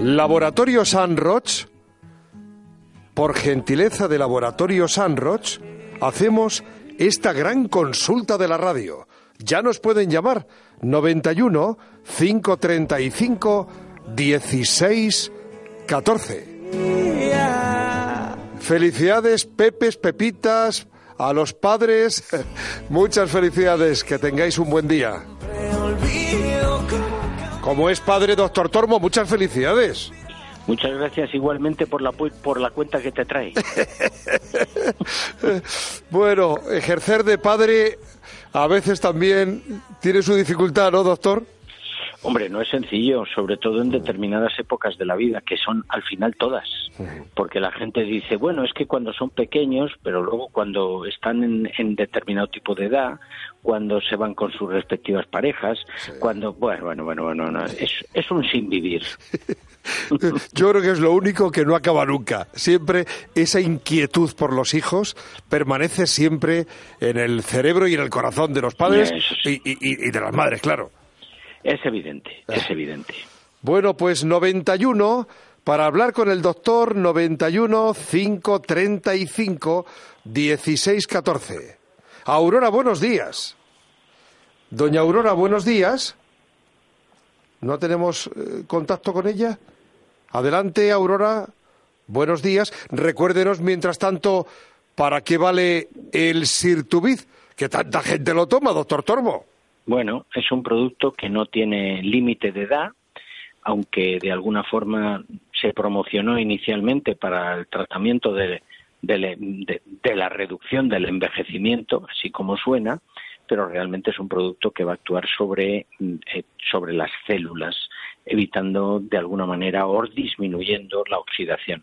Laboratorio San Roch, por gentileza de Laboratorio San Roch, hacemos esta gran consulta de la radio. Ya nos pueden llamar 91 535 16 14. Felicidades, Pepes, Pepitas, a los padres. Muchas felicidades, que tengáis un buen día. Como es padre, doctor Tormo, muchas felicidades. Muchas gracias igualmente por la, por la cuenta que te trae. bueno, ejercer de padre a veces también tiene su dificultad, ¿no, doctor? Hombre, no es sencillo, sobre todo en determinadas épocas de la vida, que son al final todas. Porque la gente dice, bueno, es que cuando son pequeños, pero luego cuando están en, determinado tipo de edad, cuando se van con sus respectivas parejas, cuando, bueno, bueno, bueno, bueno, es, es un sin vivir. Yo creo que es lo único que no acaba nunca. Siempre esa inquietud por los hijos permanece siempre en el cerebro y en el corazón de los padres y de las madres, claro. Es evidente, es ah. evidente. Bueno, pues 91 para hablar con el doctor 91 535 1614. Aurora, buenos días. Doña Aurora, buenos días. ¿No tenemos eh, contacto con ella? Adelante, Aurora. Buenos días. Recuérdenos, mientras tanto, para qué vale el Sirtubiz, que tanta gente lo toma, doctor Tormo. Bueno, es un producto que no tiene límite de edad, aunque de alguna forma se promocionó inicialmente para el tratamiento de, la reducción del envejecimiento, así como suena, pero realmente es un producto que va a actuar sobre, eh, sobre las células, evitando de alguna manera o disminuyendo la oxidación.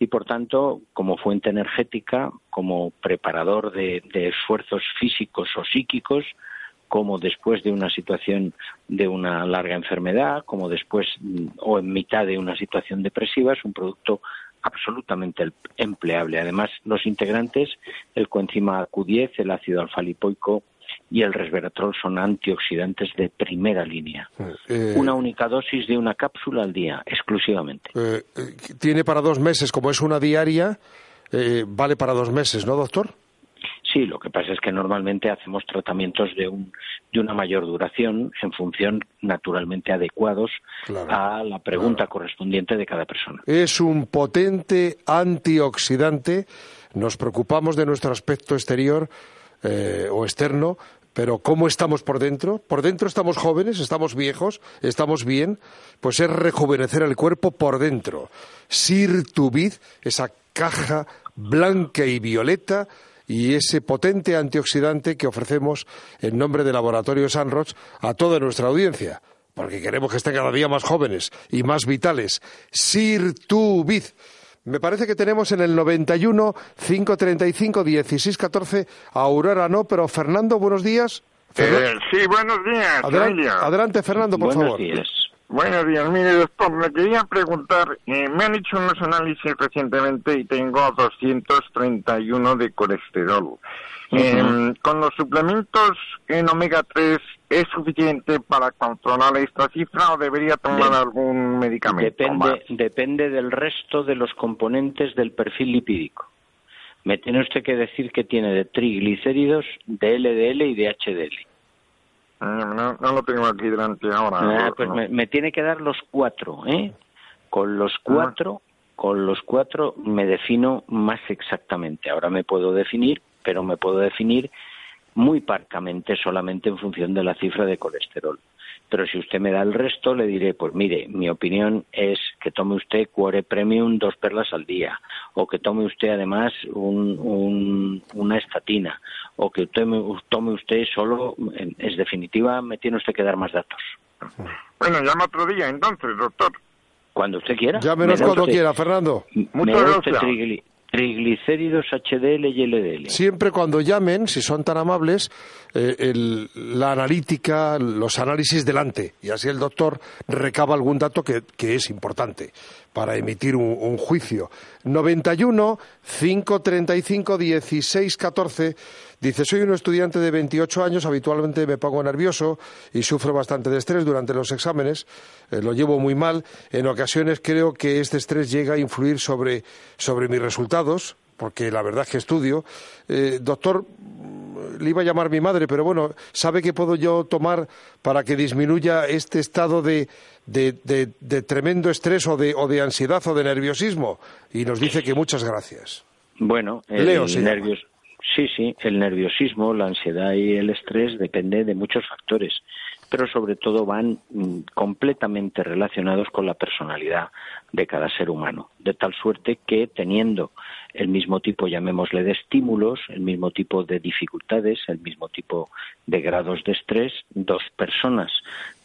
Y por tanto, como fuente energética, como preparador de esfuerzos físicos o psíquicos, como después de una situación de una larga enfermedad, como después mm, o en mitad de una situación depresiva, es un producto absolutamente empleable. Además, los integrantes, el coenzima Q10, el ácido alfa-lipoico y el resveratrol son antioxidantes de primera línea. Eh, una única dosis de una cápsula al día, exclusivamente. Eh, eh, tiene para dos meses, como es una diaria, vale para dos meses, ¿no, doctor? Sí, lo que pasa es que normalmente hacemos tratamientos de, un, de una mayor duración en función naturalmente adecuados a la pregunta correspondiente de cada persona. Es un potente antioxidante. Nos preocupamos de nuestro aspecto exterior eh, o externo, pero ¿cómo estamos por dentro? Por dentro estamos jóvenes, estamos viejos, estamos bien, pues es rejuvenecer el cuerpo por dentro. Sirtuvid, esa caja blanca y violeta y ese potente antioxidante que ofrecemos en nombre del Laboratorio Sanroch a toda nuestra audiencia, porque queremos que estén cada día más jóvenes y más vitales. Sirtuvid. Me parece que tenemos en el 91 535 1614 a Aurora no, pero Fernando, buenos días. Eh, sí, buenos días. Adelante, Fernando, por buenos favor. Días. Buenos días, mire doctor, me quería preguntar, eh, me han hecho unos análisis recientemente y tengo 231 de colesterol. Em, ¿Con los suplementos en omega 3 es suficiente para controlar esta cifra o debería tomar algún medicamento? Depende, depende del resto de los componentes del perfil lipídico. Me tiene usted que decir que tiene de triglicéridos, de LDL y de HDL. No, no lo tengo aquí delante ahora. Ah, pues me, tiene que dar los cuatro, ¿eh? Con los cuatro, con los cuatro me defino más exactamente. Ahora me puedo definir, pero me puedo definir muy parcamente solamente en función de la cifra de colesterol. Pero si usted me da el resto, le diré, pues mire, mi opinión es que tome usted Cuore Premium dos perlas al día, o que tome usted además una estatina, o que tome, tome usted solo, es definitiva, me tiene usted que dar más datos. Bueno, llama otro día entonces, doctor. Cuando usted quiera. Llámenos cuando quiera, Fernando. Muchas gracias. Triglicéridos HDL y LDL. Siempre cuando llamen, si son tan amables, eh, la analítica, los análisis delante. Y así el doctor recaba algún dato que, es importante para emitir un, un juicio. 91 535 16 14 Dice, soy un estudiante de 28 años, habitualmente me pongo nervioso y sufro bastante de estrés durante los exámenes, eh, lo llevo muy mal. En ocasiones creo que este estrés llega a influir sobre, mis resultados, porque la verdad es que estudio. Eh, doctor, le iba a llamar mi madre, pero bueno, ¿sabe qué puedo yo tomar para que disminuya este estado de, tremendo estrés o de, o de ansiedad o de nerviosismo? Y nos dice que muchas gracias. Bueno, el Leo, nervios, Sí, sí, el nerviosismo, la ansiedad y el estrés depende de muchos factores, pero sobre todo van mm, completamente relacionados con la personalidad de cada ser humano, de tal suerte que teniendo el mismo tipo, llamémosle, de estímulos, el mismo tipo de dificultades, el mismo tipo de grados de estrés, dos personas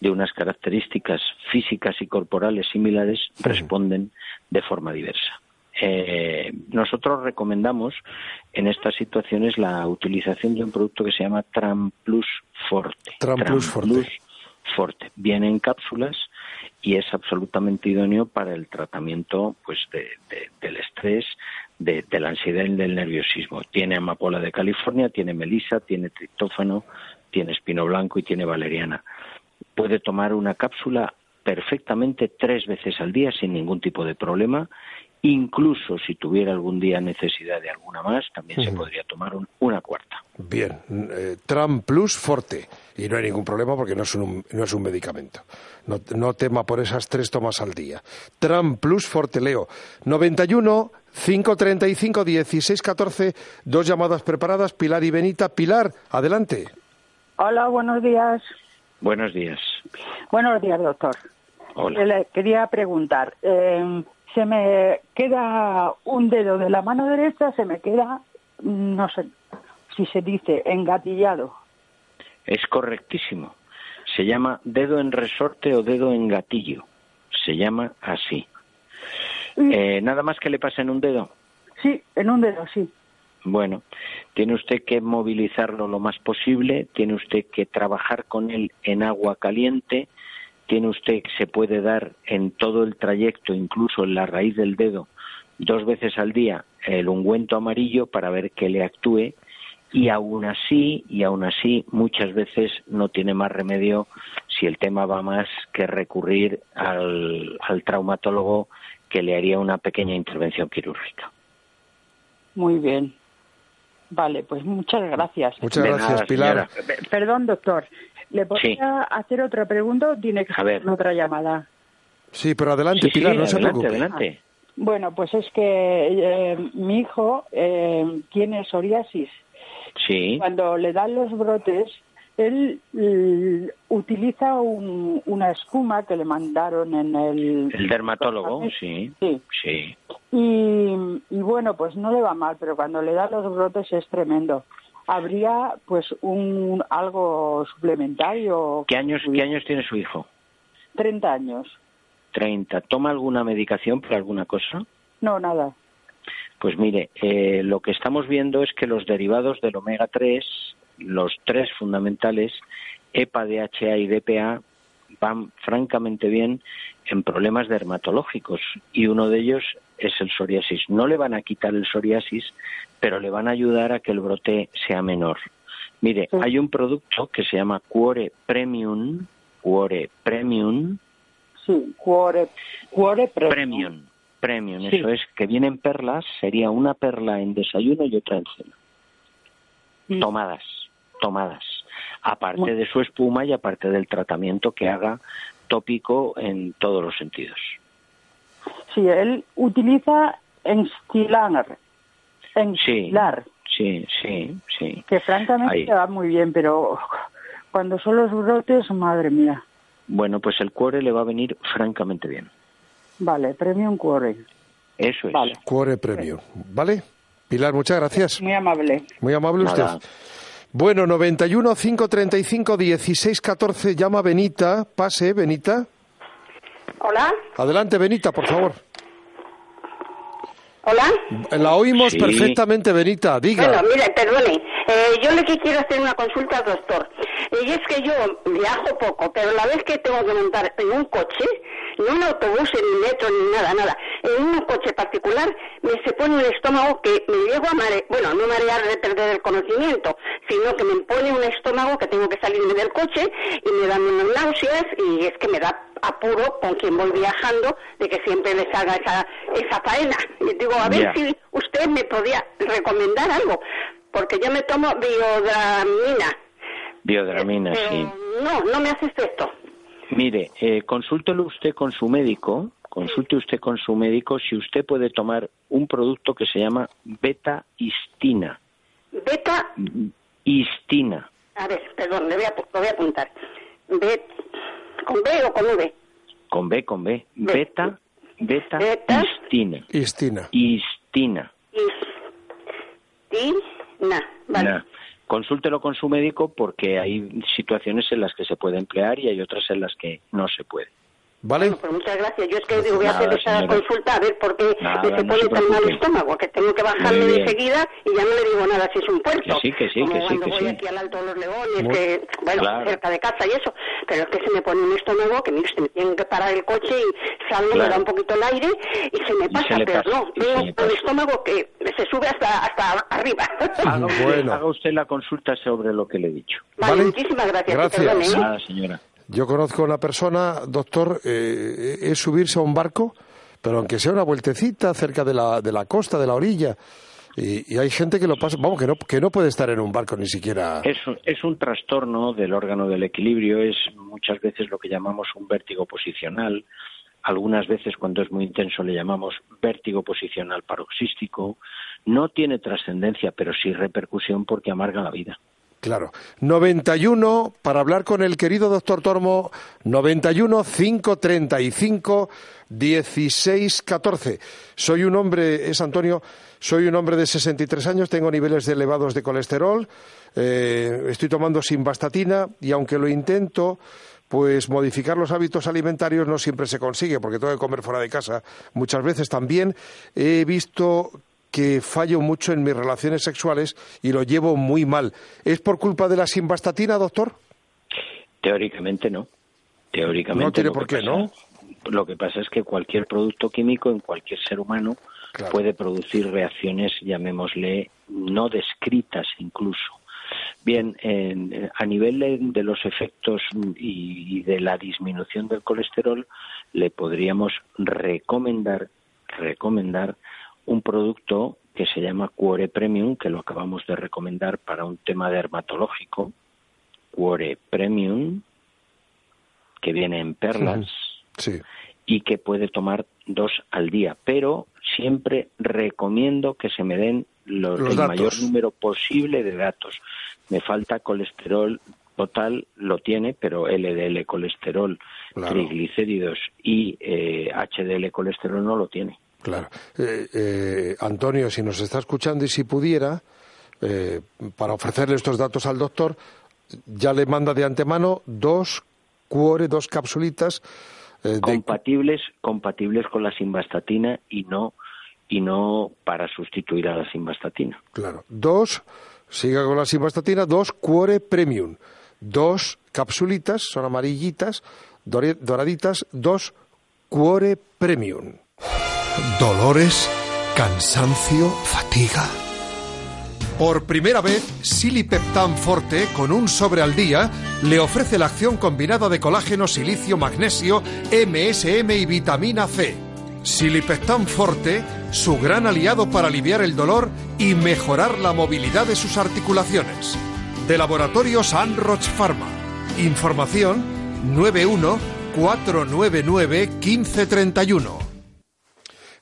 de unas características físicas y corporales similares responden de forma diversa. Eh, nosotros recomendamos en estas situaciones la utilización de un producto que se llama Tram Plus Forte. Tram, Plus Forte. Viene en cápsulas y es absolutamente idóneo para el tratamiento pues del estrés, de, la ansiedad y del nerviosismo. Tiene amapola de California, tiene melisa, tiene triptófano, tiene espino blanco y tiene valeriana. Puede tomar una cápsula perfectamente tres veces al día sin ningún tipo de problema Incluso si tuviera algún día necesidad de alguna más, también se podría tomar una cuarta. Bien, eh, Tram Plus Forte. Y no hay ningún problema porque no es un, no es un medicamento. No, tema por esas tres tomas al día. Tram Plus Forte, Leo. 91 535 1614. Dos llamadas preparadas, Pilar y Benita. Pilar, adelante. Hola, buenos días. Buenos días. Buenos días, doctor. Hola. Le quería preguntar. Eh, se me queda un dedo de la mano derecha, se me queda, no sé si se dice, engatillado. Es correctísimo. Se llama dedo en resorte o dedo en gatillo. Se llama así. Eh, ¿Nada más que le pasa en un dedo? Sí, en un dedo, sí. Bueno, tiene usted que movilizarlo lo más posible, tiene usted que trabajar con él en agua caliente, tiene usted, se puede dar en todo el trayecto, incluso en la raíz del dedo, dos veces al día el ungüento amarillo para ver que le actúe y aún así, y aún así, muchas veces no tiene más remedio si el tema va más que recurrir al, traumatólogo que le haría una pequeña intervención quirúrgica. Muy bien. Vale, pues muchas gracias. Muchas gracias, Pilar. Perdón, doctor. ¿Le podría hacer otra pregunta o tiene que hacer otra llamada? Sí, pero adelante, Pilar, no se preocupe. Adelante. Bueno, pues es que eh, mi hijo eh, tiene psoriasis. Sí. Cuando le dan los brotes, él utiliza una espuma que le mandaron en el... El dermatólogo, sí. Sí. Y, y, bueno, pues no le va mal, pero cuando le dan los brotes es tremendo habría pues un algo suplementario. ¿Qué años, ¿qué años tiene su hijo? Treinta años. Treinta. ¿Toma alguna medicación por alguna cosa? No, nada. Pues mire, eh, lo que estamos viendo es que los derivados del omega 3, los tres fundamentales, EPA, DHA y DPA, van francamente bien en problemas dermatológicos y uno de ellos es el psoriasis. No le van a quitar el psoriasis, pero le van a ayudar a que el brote sea menor. Mire, hay un producto que se llama Cuore Premium, Cuore Premium. Sí, Cuore, Cuore Premium. Premium, eso es, que vienen perlas, sería una perla en desayuno y otra en cena. Mm. Tomadas, tomadas. Aparte de su espuma y aparte del tratamiento que haga tópico en todos los sentidos. Sí, él utiliza enstilar. Enstilar. Sí, sí, sí. Que francamente va muy bien, pero cuando son los brotes, madre mía. Bueno, pues el cuore le va a venir francamente bien. Vale, premium cuore. Eso es. Vale. Cuore premium. ¿Vale? Pilar, muchas gracias. Muy amable. Muy amable usted. Bueno, 91 535 16 14 llama Benita. Pase, Benita. Hola. Adelante, Benita, por favor. Hola. La oímos perfectamente, Benita. Diga. Bueno, mire, perdone. Eh, yo le quiero hacer una consulta al doctor. Y es que yo viajo poco, pero la vez que tengo que montar en un coche, no en autobús, ni metro, ni nada, nada, en un coche particular, me se pone el estómago que me llego a marear, bueno, no marear de perder el conocimiento, sino que me pone un estómago que tengo que salirme del coche y me dan unas náuseas y es que me da apuro con quien voy viajando de que siempre les haga esa, esa faena. Y digo, a ver si usted me podía recomendar algo, porque yo me tomo biodramina. Biodramina, eh, sí. No, no me hace efecto. Mire, eh, consúltelo usted con su médico, consulte usted con su médico si usted puede tomar un producto que se llama beta-istina. Beta-istina. A ver, perdón, le voy a, lo voy a apuntar. ¿Con B o con V? Con B, con B. Beta, beta, beta istina. Istina. Istina. Istina, vale. Consúltelo con su médico porque hay situaciones en las que se puede emplear y hay otras en las que no se puede. ¿Vale? pues muchas gracias. Yo es que digo, voy a hacer esa consulta a ver por qué me se pone tan mal el estómago, que tengo que bajarme enseguida y ya no le digo nada si es un puerto. Que sí, que sí, Como que sí. cuando que voy sí. aquí al Alto de los Leones, que, bueno, cerca de casa y eso. Pero es que se me pone un estómago que, mire, se me tiene que parar el coche y salgo, me da un poquito el aire y se me pasa, pero no, tengo un estómago que se sube hasta, hasta arriba. Haga usted, bueno. haga usted la consulta sobre lo que le he dicho. Vale, ¿Vale? muchísimas gracias. Gracias. Perdone, ¿eh? Nada, señora. Yo conozco a una persona, doctor, eh, es subirse a un barco, pero aunque sea una vueltecita cerca de la, de la costa, de la orilla. Y, y, hay gente que lo pasa, vamos, que no, que no puede estar en un barco ni siquiera. Es un, es un trastorno del órgano del equilibrio, es muchas veces lo que llamamos un vértigo posicional. Algunas veces, cuando es muy intenso, le llamamos vértigo posicional paroxístico. No tiene trascendencia, pero sí repercusión porque amarga la vida. Claro. 91 para hablar con el querido doctor Tormo, 91 535 1614. Soy un hombre, es Antonio, soy un hombre de 63 años, tengo niveles elevados de colesterol, eh, estoy tomando simvastatina y aunque lo intento, pues modificar los hábitos alimentarios no siempre se consigue porque tengo que comer fuera de casa. Muchas veces también he visto que fallo mucho en mis relaciones sexuales y lo llevo muy mal. ¿Es por culpa de la simvastatina, doctor? Teóricamente no. Teóricamente no tiene por qué, pasa, ¿no? Lo que pasa es que cualquier producto químico en cualquier ser humano Claro. puede producir reacciones, llamémosle, no descritas incluso. Bien, en- a nivel de, de los efectos y, y de la disminución del colesterol, le podríamos recomendar, recomendar un producto que se llama Cuore Premium, que lo acabamos de recomendar para un tema dermatológico. Cuore Premium, que viene en perlas Sí. y que puede tomar dos al día, pero siempre recomiendo que se me den los, Los el datos. mayor número posible de datos. Me falta colesterol total, lo tiene, pero LDL colesterol, Claro. triglicéridos y eh, HDL colesterol no lo tiene. Claro. Eh, eh, Antonio, si nos está escuchando y si pudiera, eh, para ofrecerle estos datos al doctor, ya le manda de antemano dos cuore, dos capsulitas eh, de... compatibles compatibles con la simvastatina y no y no para sustituir a la simvastatina. Claro. Dos, siga con la simvastatina, dos cuore premium. Dos capsulitas, son amarillitas, doraditas, dos cuore premium. Dolores, cansancio, fatiga. Por primera vez, Silipeptan Forte, con un sobre al día, le ofrece la acción combinada de colágeno, silicio, magnesio, MSM y vitamina C. Silipeptan Forte, su gran aliado para aliviar el dolor y mejorar la movilidad de sus articulaciones. De Laboratorio San Roch Pharma. Información 91 499 1531.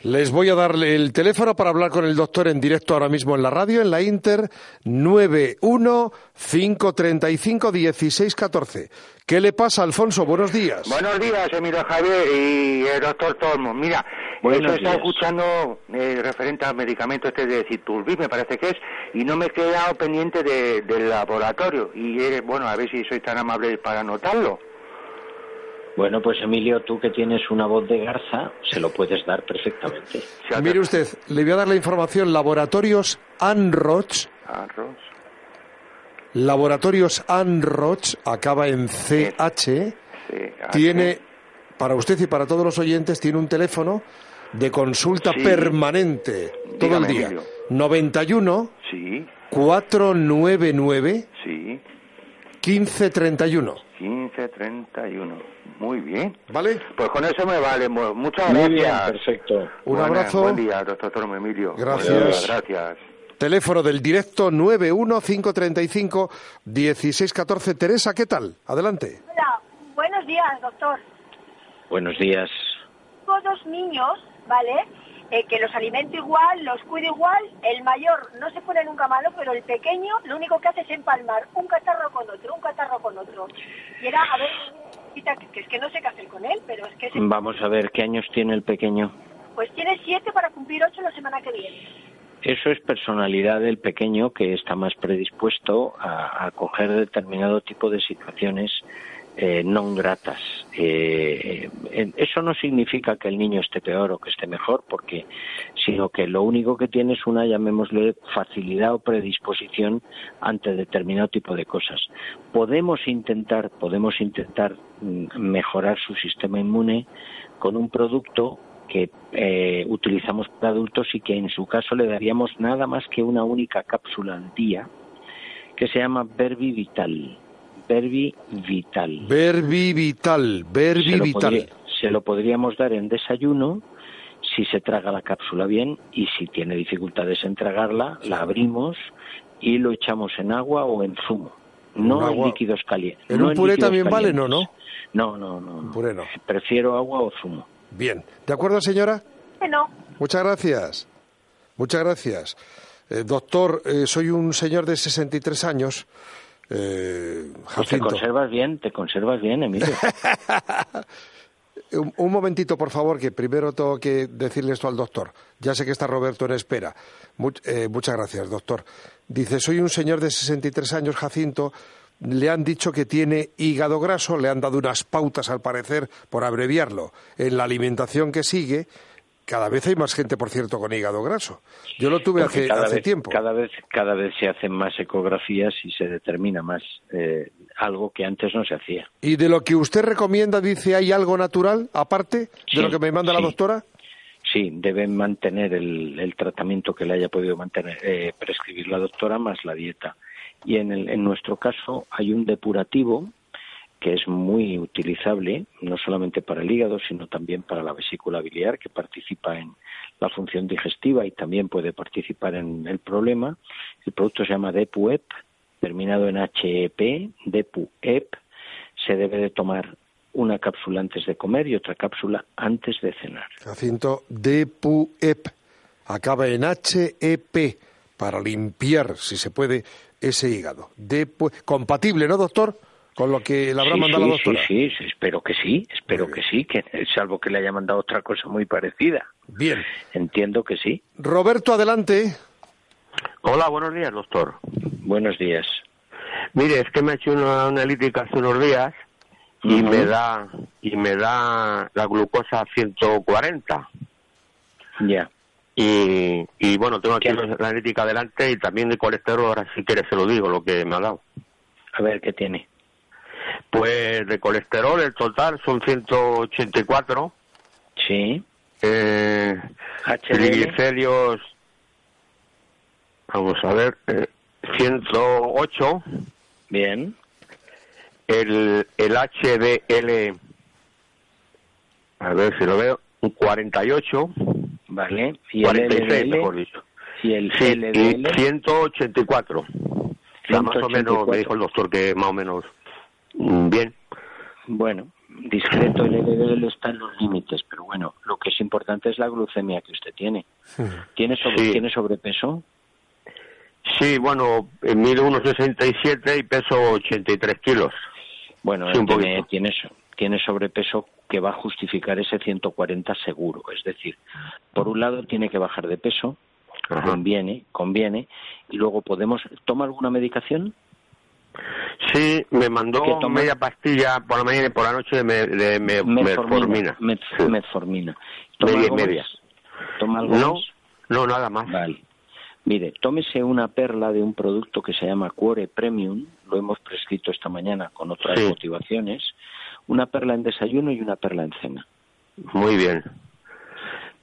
Les voy a darle el teléfono para hablar con el doctor en directo ahora mismo en la radio, en la Inter 91-535-1614. ¿Qué le pasa, Alfonso? Buenos días. Buenos días, Emilio Javier y el doctor Tormo. Mira, Buenos eso está días. escuchando eh, referente al medicamento este de Citurbi, me parece que es, y no me he quedado pendiente de- del laboratorio. Y eh, bueno, a ver si soy tan amable para anotarlo. Bueno, pues Emilio, tú que tienes una voz de garza, se lo puedes dar perfectamente. Mire usted, le voy a dar la información. Laboratorios Anroch. Arroz. Laboratorios Anroch, acaba en CH. Sí, Tiene, para usted y para todos los oyentes, tiene un teléfono de consulta Sí. permanente todo Dígame, el día. Emilio. 91 Sí, 499 sí. 1531. 1531. Muy bien. ¿Vale? Pues con eso me vale. mu- Muchas Muy bien, gracias. perfecto. Un abrazo. Buen día, doctor Tormo Emilio. Gracias. Gracias. Teléfono del directo 91535 1614. Teresa, ¿qué tal? Adelante. Hola, buenos días, doctor. Buenos días. Tengo dos niños, ¿vale? Eh, que los alimento igual, los cuido igual. El mayor no se pone nunca malo, pero el pequeño lo único que hace es empalmar un catarro con otro, un catarro con otro. Y era, a ver, que, que es que no sé qué hacer con él, pero es que se- Vamos a ver, ¿qué años tiene el pequeño? pues tiene siete para cumplir ocho la semana que viene. Eso es personalidad del pequeño que está más predispuesto a, a coger determinado tipo de situaciones eh, no gratas. Eh, eh, eso no significa que el niño esté peor o que esté mejor, porque sino que lo único que tiene es una, llamémosle, facilidad o predisposición ante determinado tipo de cosas. Podemos intentar, podemos intentar mm, mejorar su sistema inmune con un producto que eh, utilizamos para adultos y que en su caso le daríamos nada más que una única cápsula al día que se llama Verbi Vital. Verbi Vital. Verbi Vital, Verbi se, lo Vital. podría- se lo podríamos dar en desayuno si se traga la cápsula bien y si tiene dificultades en tragarla, la abrimos y lo echamos en agua o en zumo. No Un en agua- líquidos calientes. ¿En no un puré líquidos también vale? calientes. No, no. No, no, no. no. Puré no. Prefiero agua o zumo. Bien. ¿De acuerdo, señora? No, Muchas gracias. Muchas gracias. Eh, doctor, eh, soy un señor de 63 años. Eh, Pues te conservas bien, te conservas bien, Emilio. Un, un momentito, por favor, que primero tengo que decirle esto al doctor. Ya sé que está Roberto en espera. Eh, muchas gracias, doctor. Dice, soy un señor de 63 años, Jacinto. Le han dicho que tiene hígado graso, le han dado unas pautas, al parecer, por abreviarlo, en la alimentación que sigue. Cada vez hay más gente, por cierto, con hígado graso. Yo lo tuve hace, hace vez, tiempo. Cada vez, cada vez se hacen más ecografías y se determina más eh, algo que antes no se hacía. ¿Y de lo que usted recomienda, dice, hay algo natural, aparte de lo que me manda la doctora? Sí, deben mantener el, el tratamiento que le haya podido mantener, eh, prescribir la doctora más la dieta. Y en, el- en nuestro caso hay un depurativo que es muy utilizable, no solamente para el hígado, sino también para la vesícula biliar, que participa en la función digestiva y también puede participar en el problema. El producto se llama DepuEP, terminado en HEP, DepuEP. Se debe de tomar una cápsula antes de comer y otra cápsula antes de cenar. Jacinto DepuEP. Acaba en HEP para limpiar, si se puede, ese hígado. Depu- Compatible, ¿no, doctor? Con lo que le habrá sí, mandado sí, la doctora. Sí, sí, espero que sí, espero que sí, que salvo que le haya mandado otra cosa muy parecida. Bien. Entiendo que sí. Roberto, adelante. Hola, buenos días, doctor. Buenos días. Mire, es que me he hecho una analítica hace unos días y me da y me da la glucosa 140 Ya. y, y bueno, tengo aquí ¿Qué? la analítica adelante y también de colesterol, ahora si quieres se lo digo lo que me ha dado. A ver qué tiene. Pues de colesterol el total son 184, Sí. eh, triglicéridos, vamos a ver, eh, 108, Bien. el, el HDL, a ver si lo veo, un 48, Vale. Y 46 el mejor LDL. dicho. Y el Sí, y LDL. 184. O sea, más o menos 184. me dijo el doctor que más o menos bien. Bueno, discreto el LDL está en los límites, pero bueno, lo que es importante es la glucemia que usted tiene. ¿Tiene, sobre- Sí. ¿tiene sobrepeso? Sí, bueno, eh, mido unos 67 y peso 83 kilos. Bueno, Sí, un tiene, tiene, tiene sobrepeso que va a justificar ese 140 seguro. Es decir, por un lado tiene que bajar de peso, Ajá. conviene, conviene, y luego podemos... ¿Toma alguna medicación? Sí, me mandó media pastilla por la mañana y por la noche de, de, metformina. Metformina. Media y media. ¿Toma algo no, no, nada más. Vale. Mire, tómese una perla de un producto que se llama Cuore Premium, lo hemos prescrito esta mañana con otras motivaciones, una perla en desayuno y una perla en cena. Muy bien.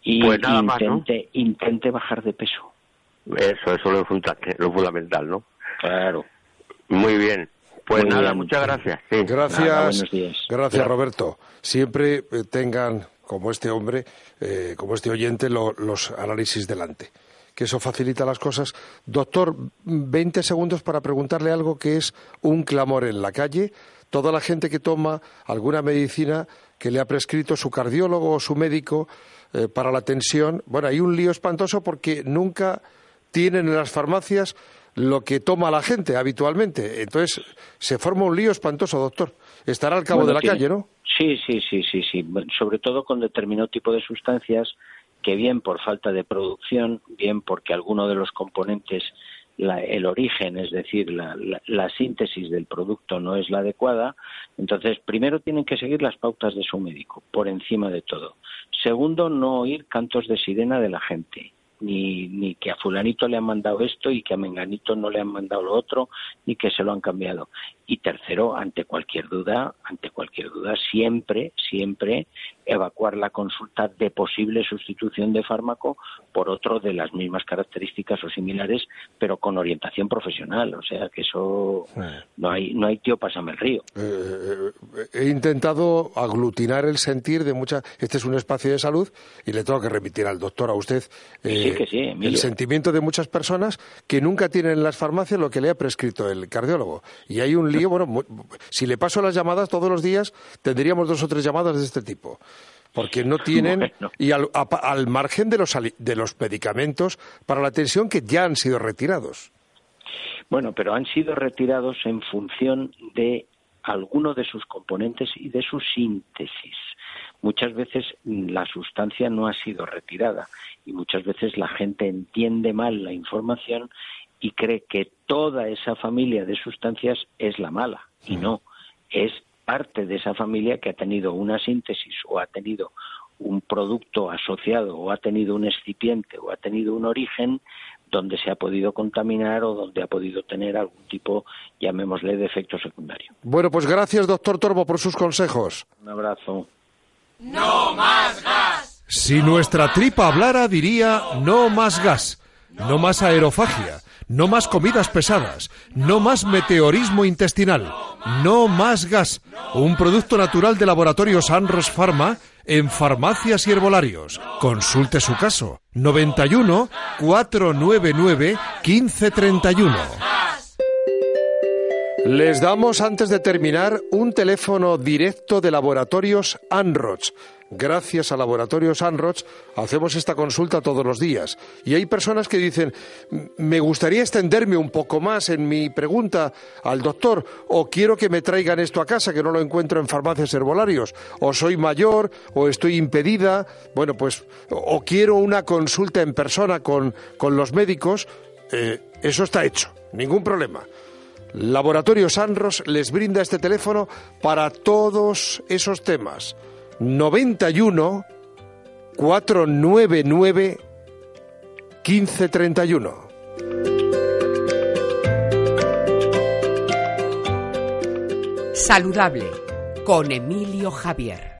Y pues nada intente, más, intente bajar de peso. Eso, eso es lo fundamental, ¿no? Claro. Muy bien. Pues nada, muchas gracias. Gracias, gracias Roberto. Siempre eh, tengan, como este hombre, eh, como este oyente, los análisis delante que eso facilita las cosas. Doctor, 20 segundos para preguntarle algo que es un clamor en la calle. Toda la gente que toma alguna medicina que le ha prescrito su cardiólogo o su médico eh, para la tensión, bueno, hay un lío espantoso porque nunca tienen en las farmacias lo que toma la gente habitualmente. Entonces, se forma un lío espantoso, doctor. Estará al cabo de la calle, ¿no? Sí, sí, sí, sí, sí. Sobre todo con determinado tipo de sustancias que bien por falta de producción, bien porque alguno de los componentes, el origen, es decir, la, la, síntesis del producto no es la adecuada, entonces primero tienen que seguir las pautas de su médico, por encima de todo. Segundo, no oír cantos de sirena de la gente ni, ni que a fulanito le han mandado esto y que a menganito no le han mandado lo otro, ni que se lo han cambiado. Y tercero, ante cualquier duda, ante cualquier duda, siempre, siempre evacuar la consulta de posible sustitución de fármaco por otro de las mismas características o similares, pero con orientación profesional. O sea que eso no hay, no hay tío pásame el río. Eh, eh, he intentado aglutinar el sentir de muchas. Este es un espacio de salud y le tengo que remitir al doctor a usted eh, el sentimiento de muchas personas que nunca tienen en las farmacias lo que le ha prescrito el cardiólogo. Y hay un lío, bueno, si le paso las llamadas todos los días, tendríamos dos o tres llamadas de este tipo porque no tienen y al, margen de los, de los medicamentos para la tensión que ya han sido retirados. Bueno, pero han sido retirados en función de alguno de sus componentes y de su síntesis. Muchas veces la sustancia no ha sido retirada y muchas veces la gente entiende mal la información y cree que toda esa familia de sustancias es la mala y no, es parte de esa familia que ha tenido una síntesis o ha tenido un producto asociado o ha tenido un excipiente o ha tenido un origen donde se ha podido contaminar o donde ha podido tener algún tipo, llamémosle, de efecto secundario. Bueno, pues gracias, doctor Torbo, por sus consejos. Un abrazo. ¡No más gas! Si nuestra tripa hablara, diría no más gas, no más aerofagia no más comidas pesadas, no más meteorismo intestinal, no más gas. Un producto natural de laboratorios Anros Pharma en farmacias y herbolarios. Consulte su caso. 91 499 1531. Les damos antes de terminar un teléfono directo de laboratorios Anroch gracias a Laboratorios Anroch, hacemos esta consulta todos los días. Y hay personas que dicen, me gustaría extenderme un poco más en mi pregunta al doctor, o quiero que me traigan esto a casa, que no lo encuentro en farmacias herbolarios, o soy mayor, o estoy impedida, bueno, pues, o quiero una consulta en persona con, los médicos, eh, eso está hecho, ningún problema. Laboratorios Anros les brinda este teléfono para todos esos temas. 91 499 1531. Saludable con Emilio Javier.